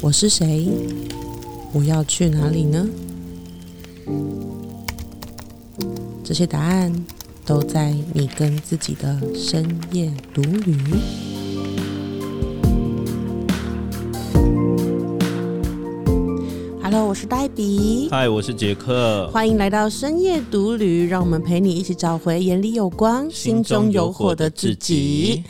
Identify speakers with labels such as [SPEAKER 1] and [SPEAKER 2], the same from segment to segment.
[SPEAKER 1] 我是谁？我要去哪里呢？这些答案都在你跟自己的深夜独旅。Hello，我是黛比，
[SPEAKER 2] 嗨，我是杰克，
[SPEAKER 1] 欢迎来到深夜独旅，让我们陪你一起找回眼里有光、心中有火的自己。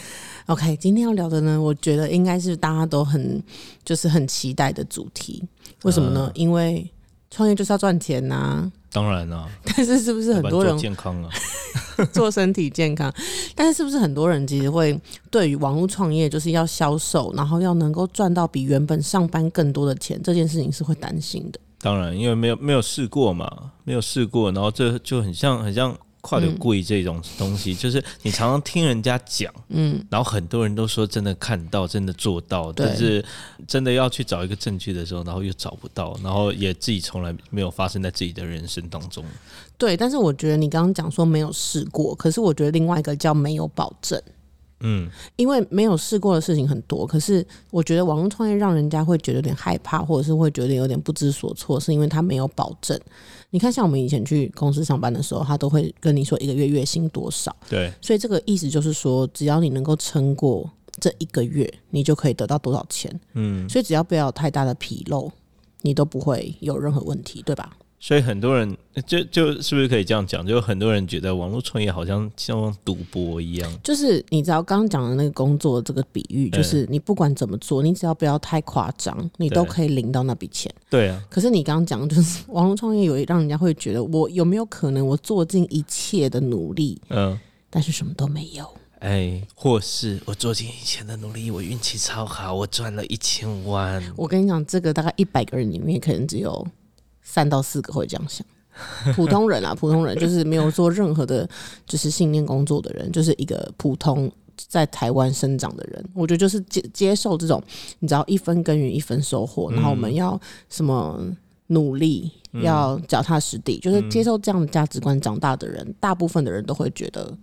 [SPEAKER 1] OK，今天要聊的呢，我觉得应该是大家都很就是很期待的主题。为什么呢？因为创业就是要赚钱呐、
[SPEAKER 2] 当然啦、
[SPEAKER 1] 但是是不是很多人
[SPEAKER 2] 健康啊？
[SPEAKER 1] 做身体健康？但是是不是很多人其实会对于网络创业就是要销售，然后要能够赚到比原本上班更多的钱这件事情是会担心的。
[SPEAKER 2] 当然，因为没有没有试过嘛，没有试过，然后这就很像很像跨流贵这种东西，就是你常常听人家讲，
[SPEAKER 1] 嗯，
[SPEAKER 2] 然后很多人都说真的看到，真的做到，但是真的要去找一个证据的时候，然后又找不到，然后也自己从来没有发生在自己的人生当中。
[SPEAKER 1] 对。但是我觉得你刚刚讲说没有试过，可是我觉得另外一个叫没有保证。
[SPEAKER 2] 嗯，
[SPEAKER 1] 因为没有试过的事情很多，可是我觉得网络创业让人家会觉得有点害怕，或者是会觉得有点不知所措，是因为他没有保证。你看，像我们以前去公司上班的时候，他都会跟你说一个月月薪多少，
[SPEAKER 2] 对，
[SPEAKER 1] 所以这个意思就是说，只要你能够撑过这一个月，你就可以得到多少钱。
[SPEAKER 2] 嗯，
[SPEAKER 1] 所以只要不要有太大的纰漏，你都不会有任何问题，对吧？
[SPEAKER 2] 所以很多人就就是不是可以这样讲？就很多人觉得网络创业好像像赌博一样。
[SPEAKER 1] 就是你知道刚刚讲的那个工作这个比喻，就是你不管怎么做，你只要不要太夸张，你都可以领到那笔钱。
[SPEAKER 2] 对啊，
[SPEAKER 1] 可是你刚刚讲，就是 网络创业有让人家会觉得，我有没有可能我做尽一切的努力，
[SPEAKER 2] 嗯。
[SPEAKER 1] 但是什么都没有？
[SPEAKER 2] 哎，或是我做尽以前的努力，我运气超好，我赚了一千万。
[SPEAKER 1] 我跟你讲，这个大概一百个人里面，可能只有三到四个会这样想。普通人啊，普通人就是没有做任何的，就是信念工作的人，就是一个普通在台湾生长的人。我觉得就是接接受这种，你知道一分耕耘一分收获，然后我们要什么努力，要脚踏实地，就是接受这样的价值观长大的人，大部分的人都会觉得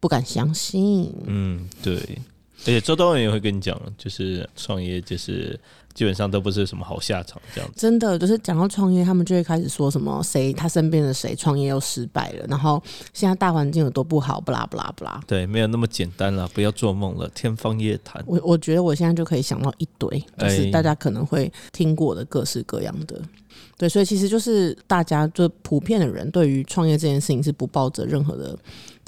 [SPEAKER 1] 不敢相信。
[SPEAKER 2] 嗯，对。而且周东人也会跟你讲，就是创业就是基本上都不是什么好下场这样子。
[SPEAKER 1] 真的就是讲到创业，他们就会开始说什么谁他身边的谁创业又失败了，然后现在大环境有多不好，不啦不啦不啦。
[SPEAKER 2] 对，没有那么简单了，不要做梦了，天方夜谭。
[SPEAKER 1] 我我觉得我现在就可以想到一堆，就是
[SPEAKER 2] 哎
[SPEAKER 1] 大家可能会听过的各式各样的。对，所以其实就是大家就普遍的人对于创业这件事情是不抱着任何的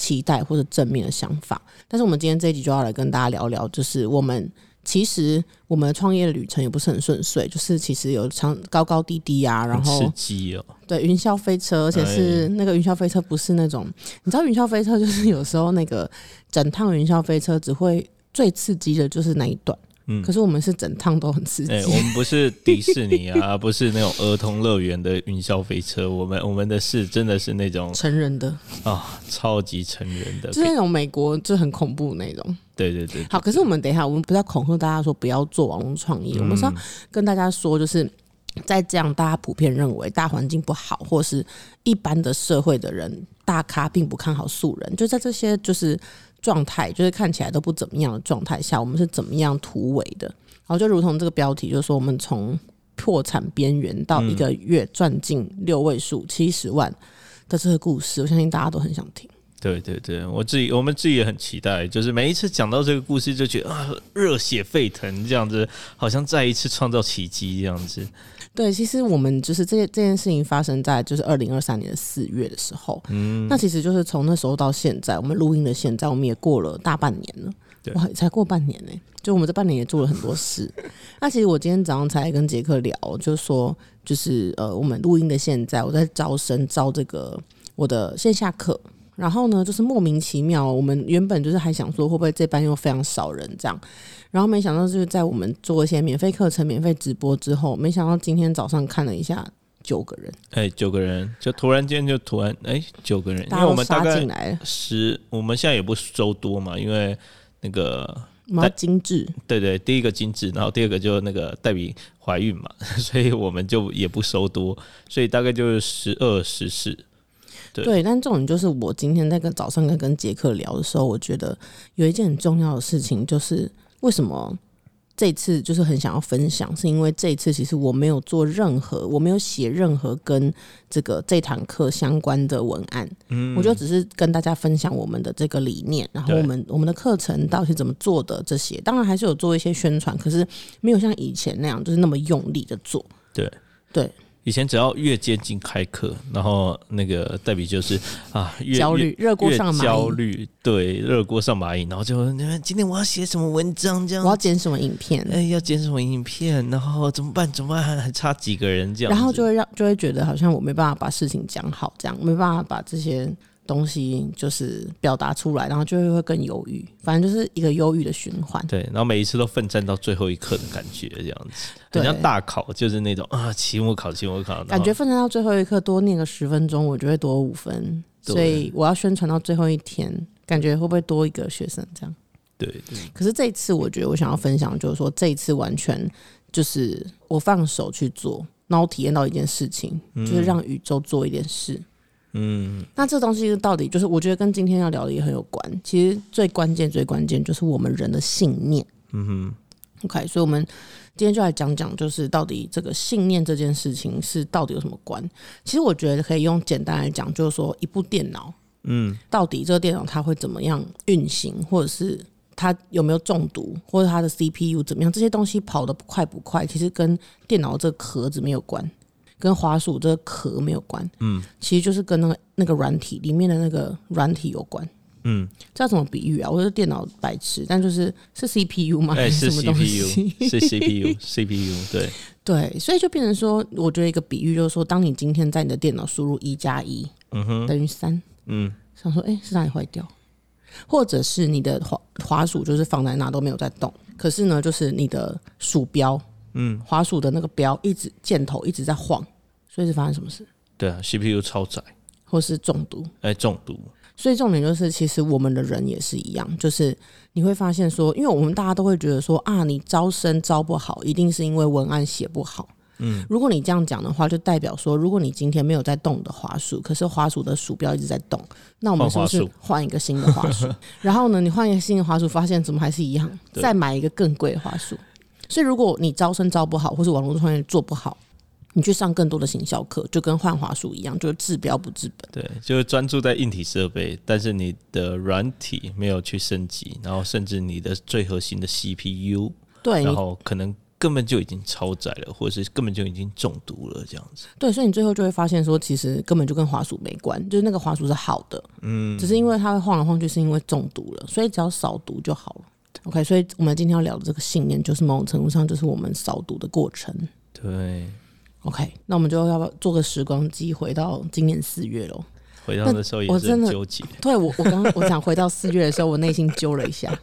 [SPEAKER 1] 期待或者正面的想法。但是我们今天这一集就要来跟大家聊聊，就是我们其实我们的创业的旅程也不是很顺遂，就是其实有长高高低低啊，然后
[SPEAKER 2] 刺激哦，
[SPEAKER 1] 对，云霄飞车，而且是那个云霄飞车，不是那种，你知道云霄飞车就是有时候那个整趟云霄飞车只会最刺激的就是那一段，
[SPEAKER 2] 嗯。
[SPEAKER 1] 可是我们是整趟都很刺激。
[SPEAKER 2] 哎、我们不是迪士尼啊，不是那种儿童乐园的云霄飞车，我们我们的是真的是那种
[SPEAKER 1] 成人的，
[SPEAKER 2] 啊、超级成人的，
[SPEAKER 1] 就是那种美国就很恐怖那种。
[SPEAKER 2] 对对对，
[SPEAKER 1] 好，可是我们等一下，我们不是要恐吓大家说不要做网络创业，我们是要跟大家说，就是在这样大家普遍认为大环境不好，或是一般的社会的人大咖并不看好素人，就在这些就是状态，就是看起来都不怎么样的状态下，我们是怎么样突围的？然后就如同这个标题，就是说我们从破产边缘到一个月赚进六位数七十万的这个故事，我相信大家都很想听。
[SPEAKER 2] 对对对，我自己我们自己也很期待，就是每一次讲到这个故事，就觉得啊热血沸腾这样子，好像再一次创造奇迹这样子。
[SPEAKER 1] 对，其实我们就是这这件事情发生在就是二零二三年的四月的时候，嗯，那其实就是从那时候到现在，我们录音的现在，我们也过了大半年了，
[SPEAKER 2] 对
[SPEAKER 1] 哇，才过半年呢、就我们这半年也做了很多事。那其实我今天早上才跟杰克聊，就是说就是呃，我们录音的现在，我在招生招这个我的线下课。然后呢，就是莫名其妙，我们原本就是还想说会不会这班又非常少人这样，然后没想到就是在我们做一些免费课程、免费直播之后，没想到今天早上看了一下，九个人，
[SPEAKER 2] 哎，九个人就突然间就突然哎九个人，因为我们大概十，我们现在也不收多嘛，因为那个
[SPEAKER 1] 我们要精致，
[SPEAKER 2] 对对，第一个精致，然后第二个就那个代比怀孕嘛，所以我们就也不收多，所以大概就是十二、十四。对
[SPEAKER 1] 对，但这种就是我今天在跟早上跟跟杰克聊的时候，我觉得有一件很重要的事情，就是为什么这次就是很想要分享，是因为这一次其实我没有做任何，我没有写任何跟这个这堂课相关的文案，嗯，我就只是跟大家分享我们的这个理念，然后我们我们的课程到底是怎么做的这些，当然还是有做一些宣传，可是没有像以前那样就是那么用力的做，
[SPEAKER 2] 对。
[SPEAKER 1] 对。
[SPEAKER 2] 以前只要越接近开课，然后那个代笔就是啊，越
[SPEAKER 1] 焦虑，热锅上蚂蚁，
[SPEAKER 2] 焦虑，对，热锅上蚂蚁，然后就今天我要写什么文章这样，
[SPEAKER 1] 我要剪什么影片，
[SPEAKER 2] 哎，要剪什么影片，然后怎么办？怎么办？还还差几个人这样，
[SPEAKER 1] 然后就会让就会觉得好像我没办法把事情讲好，这样没办法把这些。东西就是表达出来，然后就会会更犹豫，反正就是一个忧郁的循环。
[SPEAKER 2] 对，然后每一次都奋战到最后一刻的感觉，这样子，很像大考，就是那种啊，期末考，期末考，
[SPEAKER 1] 感觉奋战到最后一刻，多念个十分钟，我就会多五分。所以我要宣传到最后一天，感觉会不会多一个学生这样？
[SPEAKER 2] 对。
[SPEAKER 1] 可是这一次，我觉得我想要分享，就是说这一次完全就是我放手去做，然后体验到一件事情，就是让宇宙做一点事。嗯，那这东西到底就是，我觉得跟今天要聊的也很有关。其实最关键、最关键就是我们人的信念。嗯哼，OK，所以我们今天就来讲讲，就是到底这个信念这件事情是到底有什么关？其实我觉得可以用简单来讲，就是说一部电脑，嗯，到底这个电脑它会怎么样运行，或者是它有没有中毒，或者它的 CPU 怎么样，这些东西跑得快不快，其实跟电脑这个壳子没有关。跟滑鼠这个壳没有关，嗯，其实就是跟那个那个软体里面的那个软体有关，嗯，这要怎么比喻啊？我是电脑白痴，但就是是 CPU 吗？
[SPEAKER 2] 哎，是 CPU，是 CPU，CPU，对
[SPEAKER 1] 对，所以就变成说，我觉得一个比喻就是说，当你今天在你的电脑输入一加一，嗯哼，等于三，嗯，想说，哎，是哪里坏掉？或者是你的滑滑鼠就是放在那都没有在动，可是呢，就是你的鼠标。嗯，滑鼠的那个标一直箭头一直在晃，所以是发生什么事？
[SPEAKER 2] 对啊，CPU 超载，
[SPEAKER 1] 或是中毒？
[SPEAKER 2] 哎，中毒。
[SPEAKER 1] 所以重点就是，其实我们的人也是一样，就是你会发现说，因为我们大家都会觉得说啊，你招生招不好，一定是因为文案写不好。嗯，如果你这样讲的话，就代表说，如果你今天没有在动的滑鼠，可是滑鼠的鼠标一直在动，那我们是不是换一个新的滑鼠？然后呢，你换一个新的滑鼠，发现怎么还是一样？再买一个更贵的滑鼠。所以，如果你招生招不好，或是网络创业做不好，你去上更多的行销课，就跟换华术一样，就是治标不治本。
[SPEAKER 2] 对，就是专注在硬体设备，但是你的软体没有去升级，然后甚至你的最核心的 CPU，
[SPEAKER 1] 对，
[SPEAKER 2] 然后可能根本就已经超载了，或者是根本就已经中毒了，这样子。
[SPEAKER 1] 对，所以你最后就会发现说，其实根本就跟华数没关，就是那个华数是好的，嗯，只是因为它会晃来晃去，是因为中毒了，所以只要扫毒就好了。OK，所以我们今天要聊的这个信念，就是某种程度上就是我们扫毒的过程。
[SPEAKER 2] 对
[SPEAKER 1] ，OK，那我们就要不要做个时光机，回到今年四月喽？
[SPEAKER 2] 回到的时候也是纠结。
[SPEAKER 1] 对我，我刚我想回到四月的时候，我内心揪了一下。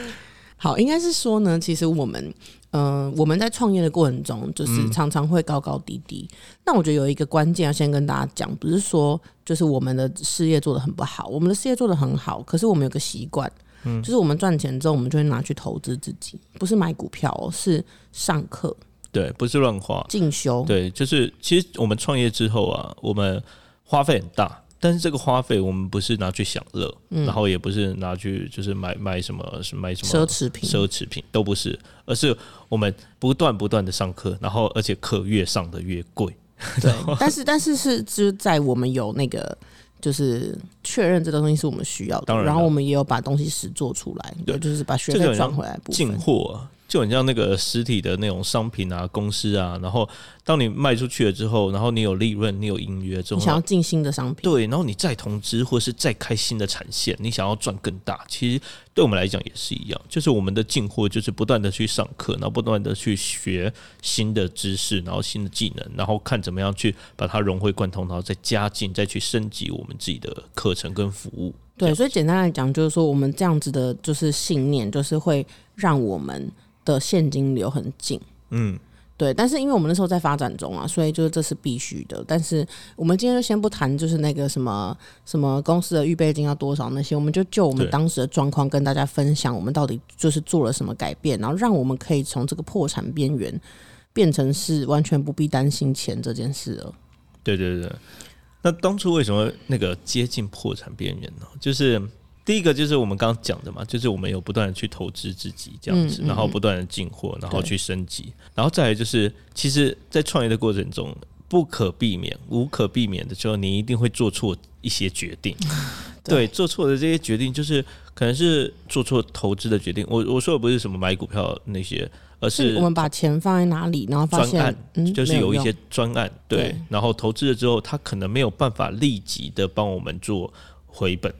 [SPEAKER 1] 好，应该是说呢，其实我们，嗯，我们在创业的过程中，就是常常会高高低低。那我觉得有一个关键要先跟大家讲，不是说就是我们的事业做的很不好，我们的事业做的很好，可是我们有个习惯。嗯，就是我们赚钱之后，我们就会拿去投资自己，不是买股票，是上课。
[SPEAKER 2] 对，不是乱花，
[SPEAKER 1] 进修。
[SPEAKER 2] 对，就是其实我们创业之后啊，我们花费很大，但是这个花费我们不是拿去享乐，然后也不是拿去就是买买什么是买什么
[SPEAKER 1] 奢侈品，
[SPEAKER 2] 奢侈品都不是，而是我们不断不断的上课，然后而且课越上的越贵。
[SPEAKER 1] 对，但是但是是就是在我们有那个。就是确认这个东西是我们需要的，然后我们也有把东西实做出来，对，就是把学费赚回来。
[SPEAKER 2] 进货就很像那个实体的那种商品啊，公司啊，然后。当你卖出去了之后，然后你有利润，你有盈余之后，
[SPEAKER 1] 你想要进新的商品，
[SPEAKER 2] 对，然后你再投资或是再开新的产线，你想要赚更大，其实对我们来讲也是一样，就是我们的进货就是不断的去上课，然后不断的去学新的知识，然后新的技能，然后看怎么样去把它融会贯通，然后再加进，再去升级我们自己的课程跟服务。
[SPEAKER 1] 对，所以简单来讲，就是说我们这样子的，就是信念，就是会让我们的现金流很紧。嗯。对，但是因为我们那时候在发展中啊，所以就是这是必须的。但是我们今天就先不谈，就是那个什么什么公司的预备金要多少那些，我们就就我们当时的状况跟大家分享，我们到底就是做了什么改变，然后让我们可以从这个破产边缘变成是完全不必担心钱这件事了。
[SPEAKER 2] 对对对，那当初为什么那个接近破产边缘呢？就是第一个就是我们刚刚讲的嘛，就是我们有不断的去投资自己这样子，
[SPEAKER 1] 嗯嗯
[SPEAKER 2] 然后不断的进货，然后去升级，然后再来就是，其实，在创业的过程中，不可避免、无可避免的时候，你一定会做错一些决定。对，做错的这些决定，就是可能是做错投资的决定。我我说的不是什么买股票那些，而是
[SPEAKER 1] 我们把钱放在哪里，然后发
[SPEAKER 2] 专案
[SPEAKER 1] 现，嗯，
[SPEAKER 2] 就是有一些专案，对，
[SPEAKER 1] 对。
[SPEAKER 2] 然后投资了之后，他可能没有办法立即的帮我们做回本，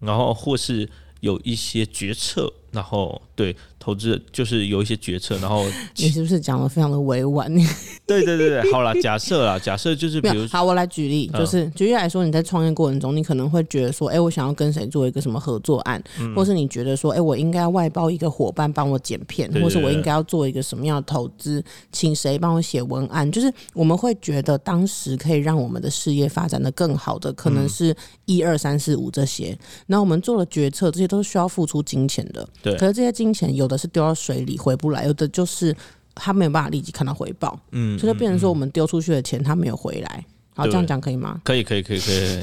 [SPEAKER 2] 然后或是有一些决策，然后对投资就是有一些决策，然后
[SPEAKER 1] 你是不是讲的非常的委婉？
[SPEAKER 2] 对对对对，好啦，假设啦，假设就是比如
[SPEAKER 1] 好，我来举例，
[SPEAKER 2] 嗯。
[SPEAKER 1] 就是举例来说，你在创业过程中，你可能会觉得说，哎、我想要跟谁做一个什么合作案，
[SPEAKER 2] 嗯。
[SPEAKER 1] 或是你觉得说，哎、我应该外包一个伙伴帮我剪片，或是我应该要做一个什么样的投资，请谁帮我写文案，就是我们会觉得当时可以让我们的事业发展的更好的，可
[SPEAKER 2] 嗯。
[SPEAKER 1] 能是一二三四五这些，然后我们做了决策，这些都是需要付出金钱的，
[SPEAKER 2] 对。
[SPEAKER 1] 可是这些金钱有的是丢到水里回不来，有的就是他没有办法立即看到回报。
[SPEAKER 2] 嗯，
[SPEAKER 1] 所以就变成说，我们丢出去的钱他没有回来。好，这样讲可以吗？
[SPEAKER 2] 可以可以可以可以，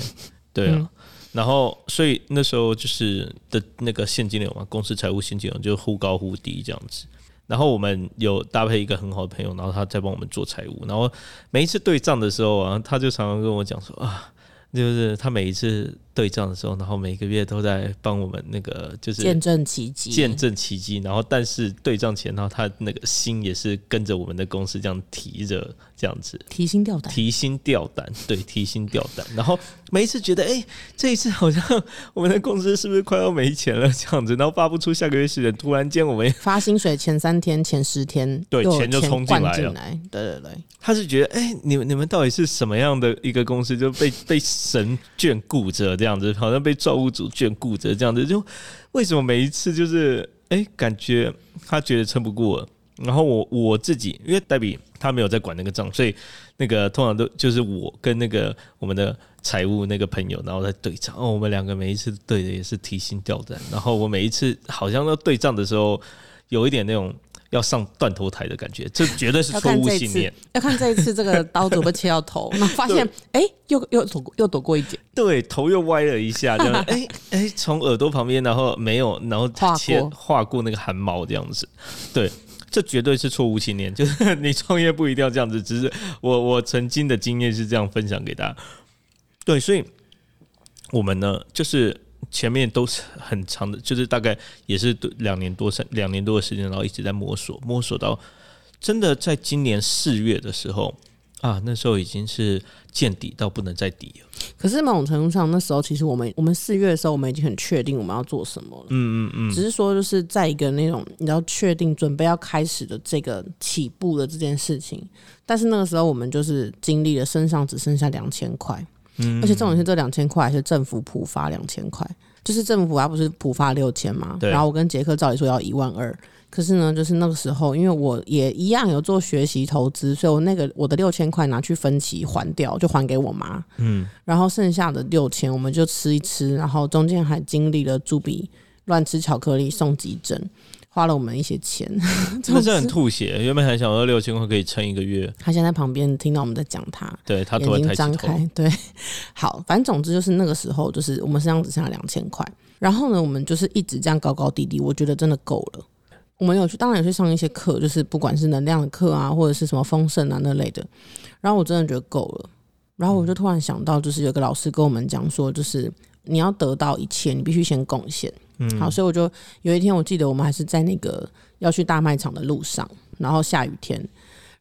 [SPEAKER 2] 对啊。
[SPEAKER 1] 嗯
[SPEAKER 2] 然后，所以那时候就是的那个现金流嘛，公司财务现金流就忽高忽低这样子。然后我们有搭配一个很好的朋友，然后他在帮我们做财务。然后每一次对账的时候啊，他就常常跟我讲说啊，就是他每一次对账的时候，然后每个月都在帮我们那个就是
[SPEAKER 1] 见证奇迹，
[SPEAKER 2] 见证奇迹，然后但是对账前，然后他那个心也是跟着我们的公司这样提着，这样子
[SPEAKER 1] 提心吊胆。
[SPEAKER 2] 提心吊胆，对，提心吊胆。然后每一次觉得，哎、这一次好像我们的公司是不是快要没钱了这样子，然后发不出下个月薪水，突然间我们
[SPEAKER 1] 发薪水前三天、前十天，
[SPEAKER 2] 对钱就冲进来了。
[SPEAKER 1] 对对对，
[SPEAKER 2] 他是觉得，哎、你们你们到底是什么样的一个公司，就被 被神眷顾着这样子，好像被造物主眷顾着这样子，就为什么每一次就是，哎、感觉他觉得撑不过了，然后我我自己，因为黛比他没有在管那个账，所以那个通常都就是我跟那个我们的财务那个朋友，然后在对账。哦，我们两个每一次对的也是提心吊胆，然后我每一次好像要对账的时候，有一点那种要上断头台的感觉，这绝对是错误信念。
[SPEAKER 1] 要看这一次这个刀子会不切到头，然后发现哎、又又躲过又躲过一劫，
[SPEAKER 2] 对，头又歪了一下，这样，哎哎，从耳朵旁边，然后没有，然后
[SPEAKER 1] 划
[SPEAKER 2] 切
[SPEAKER 1] 过
[SPEAKER 2] 划过那个汗毛这样子，对，这绝对是错误信念，就是你创业不一定要这样子，只是我我曾经的经验是这样分享给大家，对，所以我们呢，就是前面都是很长的，就是大概也是两年多三两年多的时间，然后一直在摸索，摸索到真的在今年四月的时候啊，那时候已经是见底到不能再底了。
[SPEAKER 1] 可是某种程度上，那时候其实我们我们四月的时候，我们已经很确定我们要做什么了。
[SPEAKER 2] 嗯嗯嗯，
[SPEAKER 1] 只是说，就是在一个那种你要确定准备要开始的这个起步的这件事情，但是那个时候我们就是经历了身上只剩下两千块，
[SPEAKER 2] 嗯
[SPEAKER 1] 而且重点是这两千块还是政府普发两千块，就是政府啊不是普发六千嘛，然后我跟杰克照理说要一万二。可是呢，就是那个时候，因为我也一样有做学习投资，所以我那个我的六千块拿去分期还掉，就还给我妈。
[SPEAKER 2] 嗯，
[SPEAKER 1] 然后剩下的六千我们就吃一吃，然后中间还经历了朱比乱吃巧克力送急诊，花了我们一些钱。
[SPEAKER 2] 真的是很吐血。原本还想说六千块可以撑一个月，
[SPEAKER 1] 他现在在旁边听到我们在讲他，
[SPEAKER 2] 对他突
[SPEAKER 1] 眼睛张开，对，好，反正总之就是那个时候，就是我们身上只剩下两千块，然后呢，我们就是一直这样高高低低，我觉得真的够了。我们有去，当然有去上一些课，就是不管是能量的课啊，或者是什么丰盛啊那类的，然后我真的觉得够了。然后我就突然想到，就是有个老师跟我们讲说，就是你要得到一切，你必须先贡献。
[SPEAKER 2] 嗯，
[SPEAKER 1] 好，所以我就有一天，我记得我们还是在那个要去大卖场的路上，然后下雨天，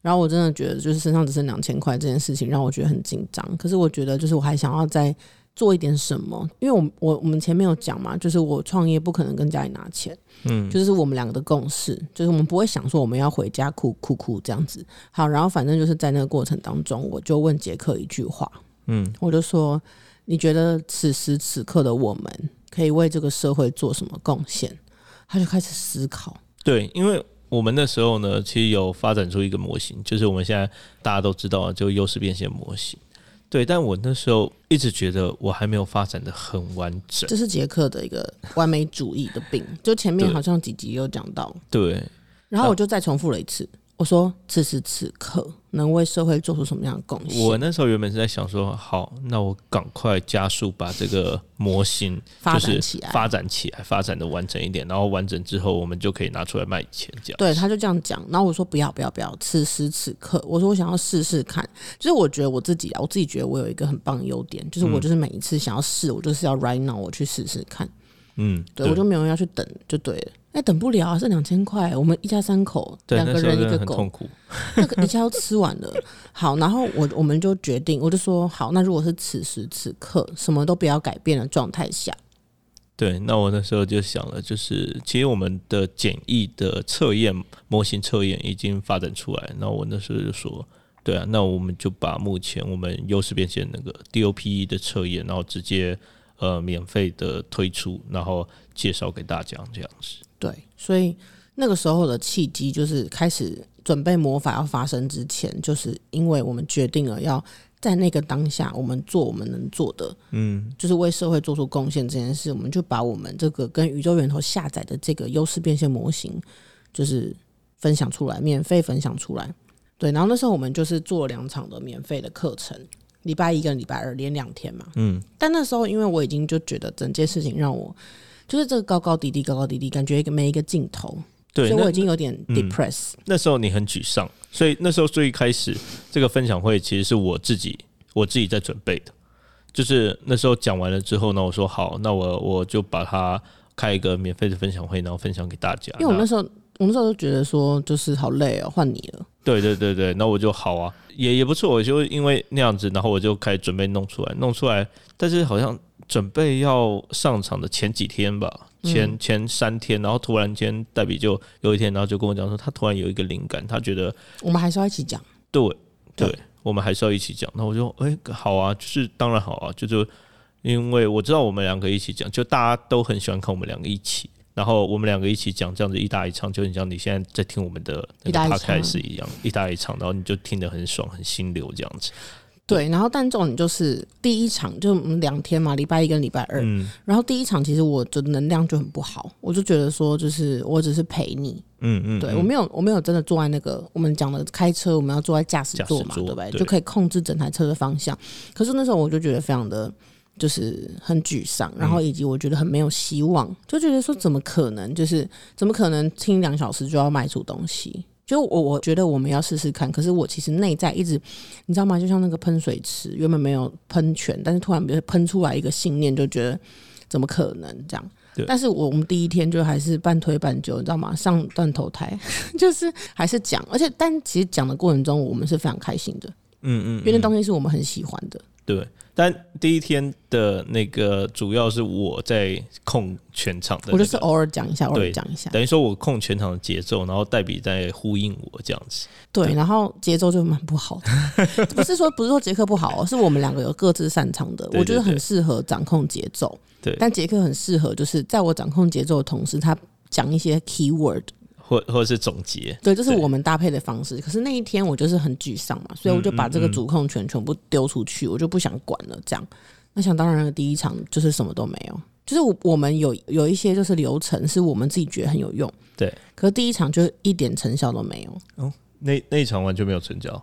[SPEAKER 1] 然后我真的觉得就是身上只剩两千块这件事情让我觉得很紧张。可是我觉得就是我还想要再做一点什么，因为我我我们前面有讲嘛，就是我创业不可能跟家里拿钱，
[SPEAKER 2] 嗯，
[SPEAKER 1] 就是我们两个的共识，就是我们不会想说我们要回家哭哭哭这样子。好，然后反正就是在那个过程当中，我就问杰克一句话，
[SPEAKER 2] 嗯，
[SPEAKER 1] 我就说：“你觉得此时此刻的我们可以为这个社会做什么贡献？”他就开始思考。
[SPEAKER 2] 对，因为我们那时候呢，其实有发展出一个模型，就是我们现在大家都知道的，就优势变现模型。对，但我那时候一直觉得我还没有发展的很完整。
[SPEAKER 1] 这是杰克的一个完美主义的病，就前面好像几集有讲到，
[SPEAKER 2] 对，
[SPEAKER 1] 然后我就再重复了一次。我说此时此刻能为社会做出什么样的贡献？
[SPEAKER 2] 我那时候原本是在想说，好，那我赶快加速把这个模型
[SPEAKER 1] 发
[SPEAKER 2] 就是
[SPEAKER 1] 展起来。
[SPEAKER 2] 发展起来，发展的完整一点，然后完整之后，我们就可以拿出来卖钱，这样。
[SPEAKER 1] 对，他就这样讲，然后我说不要不要不要，此时此刻，我说我想要试试看，就是我觉得我自己啊，我自己觉得我有一个很棒的优点，就是我就是每一次想要试，我就是要 right now 我去试试看，
[SPEAKER 2] 嗯，
[SPEAKER 1] 对我就没有要去等就对了，哎，等不了啊，是两千块，我们一家三口，两个人一个狗。那个一下都吃完了。好，然后我我们就决定，我就说好，那如果是此时此刻什么都不要改变的状态下，
[SPEAKER 2] 对，那我那时候就想了，就是其实我们的简易的测验模型测验已经发展出来，那我那时候就说，对啊，那我们就把目前我们优势变现那个 DOPE 的测验，然后直接呃免费的推出，然后介绍给大家这样子。
[SPEAKER 1] 对，所以那个时候的契机就是开始准备魔法要发生之前，就是因为我们决定了要在那个当下，我们做我们能做的，
[SPEAKER 2] 嗯，
[SPEAKER 1] 就是为社会做出贡献这件事，我们就把我们这个跟宇宙源头下载的这个优势变现模型，就是分享出来，免费分享出来。对，然后那时候我们就是做了两场的免费的课程，礼拜一跟礼拜二连两天嘛。
[SPEAKER 2] 嗯，
[SPEAKER 1] 但那时候因为我已经就觉得整件事情让我就是这个高高低低、高高低低，感觉一个每一个镜头，
[SPEAKER 2] 对，
[SPEAKER 1] 所以我已经有点
[SPEAKER 2] 嗯
[SPEAKER 1] depress。
[SPEAKER 2] 那时候你很沮丧，所以那时候最一开始这个分享会其实是我自己我自己在准备的，就是那时候讲完了之后呢，我说好，那我我就把它开一个免费的分享会，然后分享给大家。
[SPEAKER 1] 因为我那时候，我那时候就觉得说，就是好累哦，换你了。
[SPEAKER 2] 对对对对，那我就好啊，也也不错，我就因为那样子，然后我就开始准备弄出来，弄出来，但是好像准备要上场的前几天吧，前、前三天，然后突然间黛比就有一天，然后就跟我讲说，他突然有一个灵感，他觉得
[SPEAKER 1] 我们还是要一起讲。
[SPEAKER 2] 对
[SPEAKER 1] 对
[SPEAKER 2] 对，我们还是要一起讲。那我就哎、好啊，就是当然好啊，就是因为我知道我们两个一起讲，就大家都很喜欢看我们两个一起。然后我们两个一起讲这样子一搭一唱，就很像你现在在听我们的那个
[SPEAKER 1] 一搭一
[SPEAKER 2] podcast 一样，一搭一唱，然后你就听得很爽，很心流这样子。
[SPEAKER 1] 对，然后但重点就是第一场就我们两天嘛，礼拜一跟礼拜二。
[SPEAKER 2] 嗯
[SPEAKER 1] 然后第一场其实我的能量就很不好，我就觉得说，就是我只是陪你，
[SPEAKER 2] 嗯嗯，嗯
[SPEAKER 1] 对我没有我没有真的坐在那个我们讲的开车，我们要坐在驾驶座嘛，
[SPEAKER 2] 座
[SPEAKER 1] 对不对？
[SPEAKER 2] 对
[SPEAKER 1] 就可以控制整台车的方向。可是那时候我就觉得非常的。就是很沮丧，然后以及我觉得很没有希望，就觉得说怎么可能？就是怎么可能听两小时就要卖出东西？就我我觉得我们要试试看，可是我其实内在一直，你知道吗？就像那个喷水池，原本没有喷泉，但是突然喷出来一个信念，就觉得怎么可能这样？但是我们第一天就还是半推半就，你知道吗？上断头台，就是还是讲，而且但其实讲的过程中，我们是非常开心的，
[SPEAKER 2] 嗯嗯，
[SPEAKER 1] 因为那东西是我们很喜欢的。
[SPEAKER 2] 对。但第一天的那个主要是我在控全场的、那个，
[SPEAKER 1] 我就是偶尔讲一下，偶尔
[SPEAKER 2] 对
[SPEAKER 1] 讲一下，
[SPEAKER 2] 等于说我控全场的节奏，然后黛比在呼应我这样子。
[SPEAKER 1] 对，然后节奏就蛮不好的，不是说不是说杰克不好、哦，是我们两个有各自擅长的，
[SPEAKER 2] 对
[SPEAKER 1] 我觉得很适合掌控节奏。
[SPEAKER 2] 对
[SPEAKER 1] 但杰克很适合，就是在我掌控节奏的同时，他讲一些 key word，
[SPEAKER 2] 或或者是总结，
[SPEAKER 1] 对，这是我们搭配的方式。可是那一天我就是很沮丧嘛，所以我就把这个主控权全部丢出去，我就不想管了。这样，那想当然的第一场就是什么都没有，就是我我们有有一些就是流程是我们自己觉得很有用，
[SPEAKER 2] 对。
[SPEAKER 1] 可是第一场就一点成效都没有，哦
[SPEAKER 2] 那那一场完全没有成交。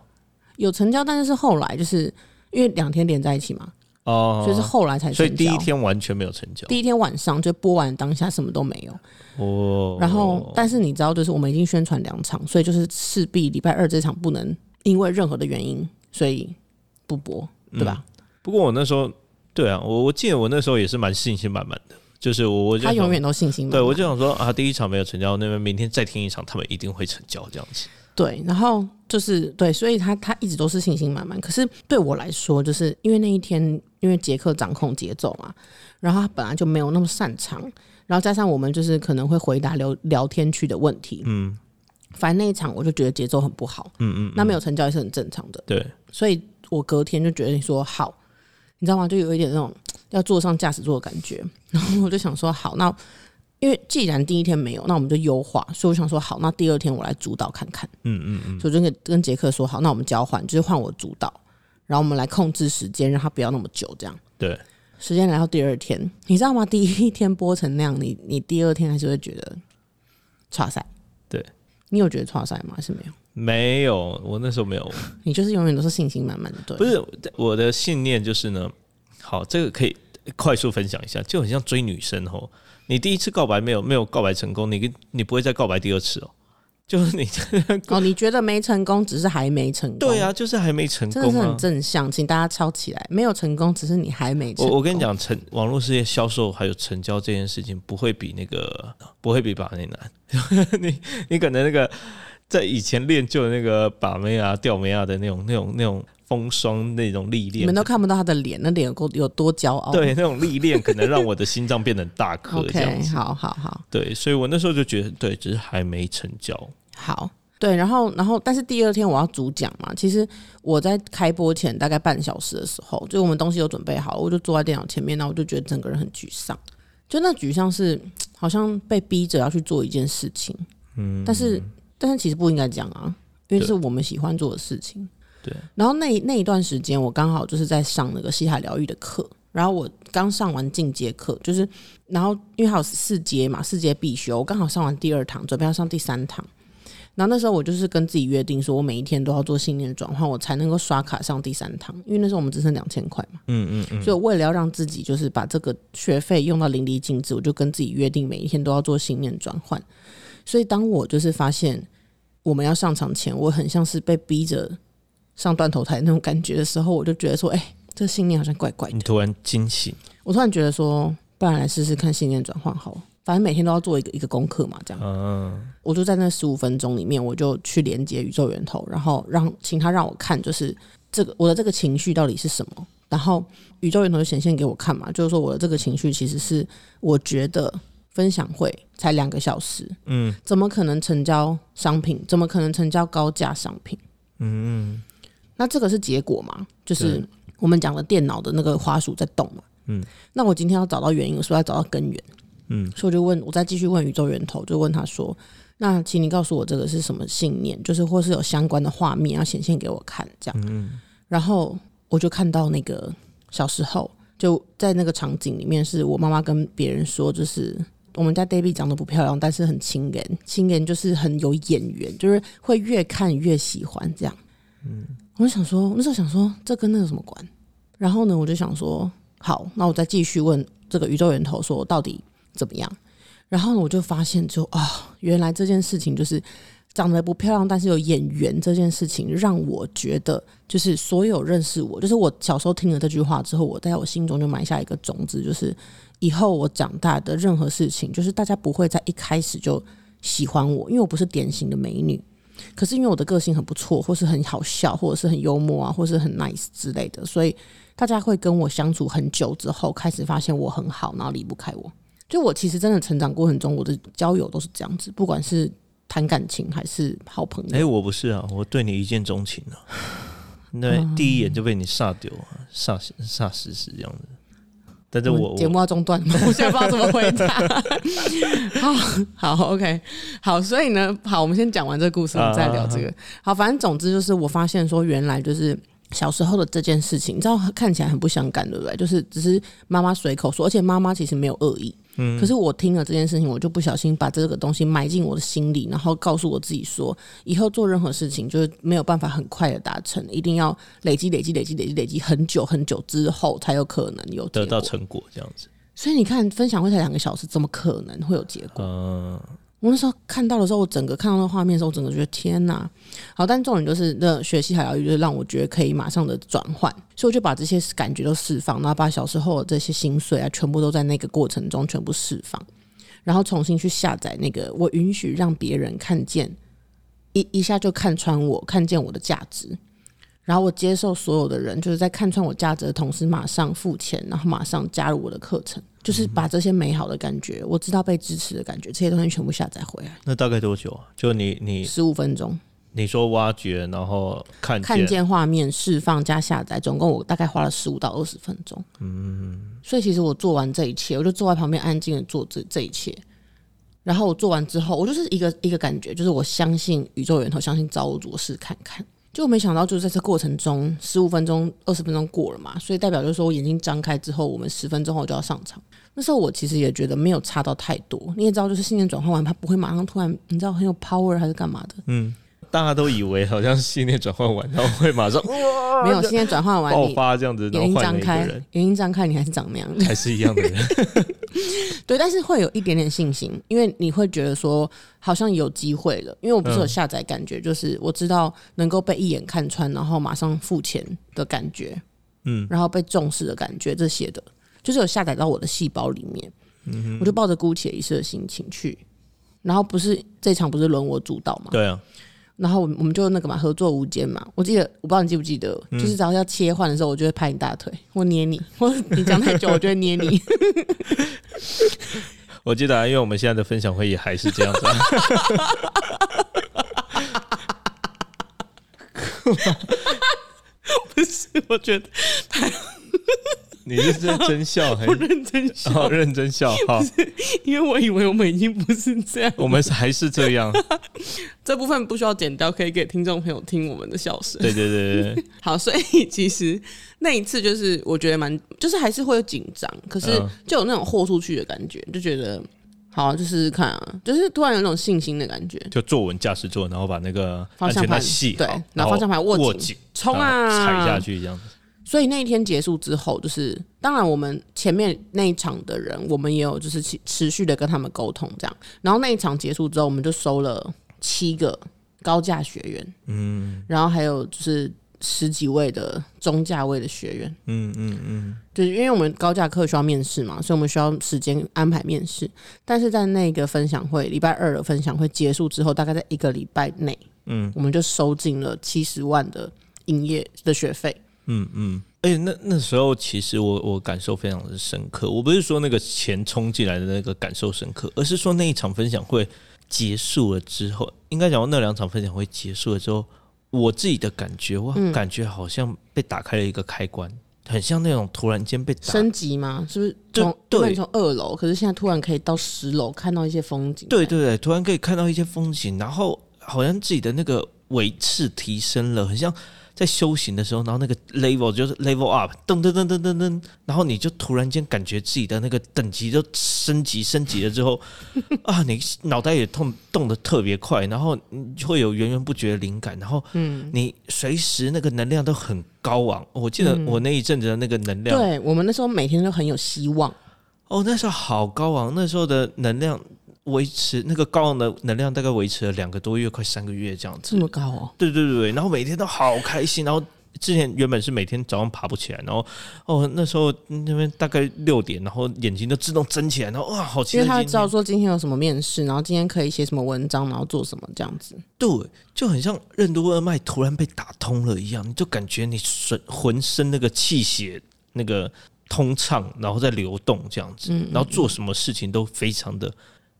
[SPEAKER 1] 有成交，但是是后来就是因为两天连在一起嘛，
[SPEAKER 2] 哦，
[SPEAKER 1] 所以是后来才成交。
[SPEAKER 2] 所以第一天完全没有成交
[SPEAKER 1] 第一天晚上就播完当下什么都没有，
[SPEAKER 2] 哦。
[SPEAKER 1] 然后但是你知道，就是我们已经宣传两场，所以就是势必礼拜二这场不能因为任何的原因，所以不播，对吧？
[SPEAKER 2] 不过我那时候对啊，我我记得我那时候也是蛮信心满满的，就是我我就想
[SPEAKER 1] 他永远都信心满满。
[SPEAKER 2] 对我就想说啊，第一场没有成交，那边明天再听一场，他们一定会成交这样子。
[SPEAKER 1] 对，然后就是对，所以他他一直都是信心满满。可是对我来说，就是因为那一天，因为杰克掌控节奏嘛，然后他本来就没有那么擅长，然后加上我们就是可能会回答聊聊天区的问题，
[SPEAKER 2] 嗯
[SPEAKER 1] 反正那一场我就觉得节奏很不好，
[SPEAKER 2] 嗯嗯，
[SPEAKER 1] 那没有成交也是很正常的。
[SPEAKER 2] 对，
[SPEAKER 1] 所以我隔天就决定说好，你知道吗？就有一点那种要坐上驾驶座的感觉。然后我就想说好，那因为既然第一天没有，那我们就优化。所以我想说好，那第二天我来主导看看。
[SPEAKER 2] 嗯嗯嗯，
[SPEAKER 1] 所以我就跟跟杰克说好，那我们交换，就是换我主导，然后我们来控制时间，让它不要那么久。这样
[SPEAKER 2] 对，
[SPEAKER 1] 时间来到第二天，你知道吗？第一天播成那样，你你第二天还是会觉得差赛。
[SPEAKER 2] 对，
[SPEAKER 1] 你有觉得差赛吗？还是没有？
[SPEAKER 2] 没有，我那时候没有，
[SPEAKER 1] 你就是永远都是信心满满的，对，
[SPEAKER 2] 不是我的信念就是呢。好，这个可以快速分享一下，就很像追女生哦。你第一次告白没有没有告白成功，你跟你不会再告白第二次哦。就是你
[SPEAKER 1] 哦，你觉得没成功，只是还没成功。
[SPEAKER 2] 对啊，就是还没成功，真
[SPEAKER 1] 的是很正向，请大家抄起来。没有成功，只是你还没成。
[SPEAKER 2] 我我跟你讲，成网络世界销售还有成交这件事情，不会比那个不会比把那难。你你可能那个在以前练就的那个把妹啊、吊妹啊的那种、那种、那种。风霜那种历练，
[SPEAKER 1] 你们都看不到他的脸，那脸有够有多骄傲。
[SPEAKER 2] 对，那种历练可能让我的心脏变得大颗。
[SPEAKER 1] OK，好好好。
[SPEAKER 2] 对，所以我那时候就觉得，对，只是还没成交。
[SPEAKER 1] 好，对，然后，然后，但是第二天我要主讲嘛。其实我在开播前大概半小时的时候，就我们东西都准备好了，我就坐在电脑前面，然后我就觉得整个人很沮丧。就那沮丧是好像被逼着要去做一件事情。嗯，但是，但是其实不应该这样啊，因为是我们喜欢做的事情。
[SPEAKER 2] 对，
[SPEAKER 1] 然后那那一段时间，我刚好就是在上那个西海疗愈的课，然后我刚上完进阶课，就是然后因为还有四阶嘛，四阶必修，我刚好上完第二堂，准备要上第三堂。然后那时候我就是跟自己约定，说我每一天都要做信念转换，我才能够刷卡上第三堂。因为那时候我们只剩两千块嘛，嗯嗯嗯，所以为了要让自己就是把这个学费用到淋漓尽致，我就跟自己约定每一天都要做信念转换。所以当我就是发现我们要上场前，我很像是被逼着。上断头台那种感觉的时候，我就觉得说，哎，这信念好像怪怪的。
[SPEAKER 2] 你突然惊醒，
[SPEAKER 1] 我突然觉得说，不然来试试看信念转换好，反正每天都要做一个一个功课嘛，这样。嗯。我就在那十五分钟里面，我就去连接宇宙源头，然后让请他让我看，就是这个我的这个情绪到底是什么。然后宇宙源头就显现给我看嘛，就是说我的这个情绪其实是我觉得分享会才两个小时，嗯，怎么可能成交商品？怎么可能成交高价商品？嗯。那这个是结果嘛？就是我们讲的电脑的那个花鼠在动嘛。嗯。那我今天要找到原因，我说要找到根源。嗯。所以我就问，我再继续问宇宙源头，就问他说：“那请你告诉我这个是什么信念？就是或是有相关的画面要显现给我看，这样。”嗯。然后我就看到那个小时候就在那个场景里面，是我妈妈跟别人说，就是我们家 Baby 长得不漂亮，但是很清颜，清颜就是很有眼缘，就是会越看越喜欢这样。嗯。我就想说，那时候想说，这跟那个什么关？然后呢，我就想说，好，那我再继续问这个宇宙源头，说到底怎么样？然后呢，我就发现，就啊，原来这件事情就是长得不漂亮，但是有眼缘这件事情，让我觉得，就是所有认识我，就是我小时候听了这句话之后，我在我心中就埋下一个种子，就是以后我长大的任何事情，就是大家不会在一开始就喜欢我，因为我不是典型的美女。可是因为我的个性很不错，或是很好笑，或者是很幽默啊，或是很 nice 之类的，所以大家会跟我相处很久之后，开始发现我很好，然后离不开我。就我其实真的成长过程中，我的交友都是这样子，不管是谈感情还是好朋友。
[SPEAKER 2] 哎，我不是啊，我对你一见钟情啊，那第一眼就被你煞丢啊，煞煞死死这样子。但是我
[SPEAKER 1] 节目要中断吗，我现在不知道怎么回答。好好，OK，好，所以呢，好，我们先讲完这个故事，我们再聊这个。好，反正总之就是，我发现说，原来就是。小时候的这件事情，你知道看起来很不相干，对不对？就是只是妈妈随口说，而且妈妈其实没有恶意。嗯。可是我听了这件事情，我就不小心把这个东西埋进我的心里，然后告诉我自己说，以后做任何事情就是没有办法很快的达成，一定要累积、累积、累积、累积、累积很久很久之后才有可能有
[SPEAKER 2] 得到成果这样子。
[SPEAKER 1] 所以你看，分享会才两个小时，怎么可能会有结果？嗯。我那时候看到的时候，我整个看到那画面的时候，我整个觉得天哪！好，但重点就是那学习海疗，就是让我觉得可以马上的转换，所以我就把这些感觉都释放，然后把小时候的这些心碎啊，全部都在那个过程中全部释放，然后重新去下载那个，我允许让别人看见，一一下就看穿我，看见我的价值。然后我接受所有的人，就是在看穿我价值的同时，马上付钱，然后马上加入我的课程，就是把这些美好的感觉，我知道被支持的感觉，这些东西全部下载回来。
[SPEAKER 2] 那大概多久啊？就你你
[SPEAKER 1] 十五分钟。
[SPEAKER 2] 你说挖掘，然后看
[SPEAKER 1] 看见画面，释放加下载，总共我大概花了十五到二十分钟。嗯。所以其实我做完这一切，我就坐在旁边安静的做这这一切。然后我做完之后，我就是一个一个感觉，就是我相信宇宙源头，相信造物主，试看看。就没想到，就是在这过程中，十五分钟、二十分钟过了嘛，所以代表就是说，我眼睛张开之后，我们十分钟后就要上场。那时候我其实也觉得没有差到太多。你也知道，就是信念转换完，他不会马上突然，你知道很有 power 还是干嘛的。嗯。
[SPEAKER 2] 大家都以为好像信念转换完，然后会马上
[SPEAKER 1] 没有，信念转换完
[SPEAKER 2] 爆
[SPEAKER 1] 你
[SPEAKER 2] 发这样子，
[SPEAKER 1] 眼睛张开，，眼睛张开，你还是长那样。
[SPEAKER 2] 还是一样的人。
[SPEAKER 1] 对，但是会有一点点信心，因为你会觉得说好像有机会了，因为我不是有
[SPEAKER 2] 嗯
[SPEAKER 1] 下载感觉，就是我知道能够被一眼看穿，然后马上付钱的感觉，
[SPEAKER 2] 嗯，
[SPEAKER 1] 然后被重视的感觉，这些的，就是有下载到我的细胞里面，
[SPEAKER 2] 嗯
[SPEAKER 1] 我就抱着姑且一试的心情去，然后不是这场不是轮我主导嘛，
[SPEAKER 2] 对啊，
[SPEAKER 1] 然后我们我们就那个嘛合作无间嘛，我记得我不知道你记不记得，
[SPEAKER 2] 嗯
[SPEAKER 1] 就是只要要切换的时候，我就会拍你大腿，我捏你，或你讲太久，我就会捏你。
[SPEAKER 2] 我记得、啊，因为我们现在的分享会也还是这样子、啊。
[SPEAKER 1] 不是，我觉得
[SPEAKER 2] 你是真真笑 还
[SPEAKER 1] 我
[SPEAKER 2] 是？
[SPEAKER 1] 认真笑，
[SPEAKER 2] 好认真笑 哈，
[SPEAKER 1] 因为我以为我们已经不是这样，
[SPEAKER 2] 我们还是这样。
[SPEAKER 1] 这部分不需要剪掉，可以给听众朋友听我们的笑声。
[SPEAKER 2] 对对对对对，
[SPEAKER 1] 好，所以其实那一次就是我觉得蛮，就是还是会有紧张，可是
[SPEAKER 2] 嗯
[SPEAKER 1] 就有那种豁出去的感觉，就觉得好，就试试看啊，就是突然有那种信心的感觉，
[SPEAKER 2] 就坐稳驾驶座，然后把那个安全带
[SPEAKER 1] 方向盘对
[SPEAKER 2] 系好，
[SPEAKER 1] 然后方向盘握紧冲
[SPEAKER 2] 然后
[SPEAKER 1] 啊，
[SPEAKER 2] 踩下去这样子。
[SPEAKER 1] 所以那一天结束之后，就是当然我们前面那一场的人，我们也有就是持持续的跟他们沟通这样。然后那一场结束之后，我们就收了七个高价学员，嗯，然后还有就是十几位的中价位的学员，
[SPEAKER 2] 嗯嗯嗯，
[SPEAKER 1] 就是因为我们高价课需要面试嘛，所以我们需要时间安排面试。但是在那个分享会礼拜二的分享会结束之后，大概在一个礼拜内，嗯，我们就收进了七十万的营业的学费。
[SPEAKER 2] 嗯嗯，而且那那时候其实我我感受非常的深刻。我不是说那个钱冲进来的那个感受深刻，而是说那一场分享会结束了之后，应该讲说那两场分享会结束了之后，我自己的感觉，我
[SPEAKER 1] 嗯
[SPEAKER 2] 感觉好像被打开了一个开关，很像那种突然间被打。
[SPEAKER 1] 升级吗？是不是
[SPEAKER 2] 对
[SPEAKER 1] 从
[SPEAKER 2] 对
[SPEAKER 1] 原本从二楼，可是现在突然可以到十楼看到一些风景？
[SPEAKER 2] 对对对，突然可以看到一些风景，然后好像自己的那个维次提升了，很像在修行的时候，然后那个 level 就是 level up，噔噔噔噔噔噔，然后你就突然间感觉自己的那个等级就升级升级了之后，啊，你脑袋也痛动得特别快，然后你就会有源源不绝的灵感，然后
[SPEAKER 1] 嗯，
[SPEAKER 2] 你随时那个能量都很高昂。我记得我那一阵子的那个能量，
[SPEAKER 1] 对我们那时候每天都很有希望。
[SPEAKER 2] 哦，那时候好高昂，那时候的能量维持那个高昂的能量，大概维持了两个多月，快三个月这样子。
[SPEAKER 1] 这么高哦，
[SPEAKER 2] 对对对对，然后每天都好开心，然后。之前原本是每天早上爬不起来，然后哦那时候那边大概六点，然后眼睛都自动睁起来，然后哇好期
[SPEAKER 1] 因为。他知道说今天有什么面试，然后今天可以写什么文章，然后做什么这样子。
[SPEAKER 2] 对，就很像任督二脉突然被打通了一样，你就感觉你浑浑身那个气血那个通畅，然后在流动这样子，然后做什么事情都非常的，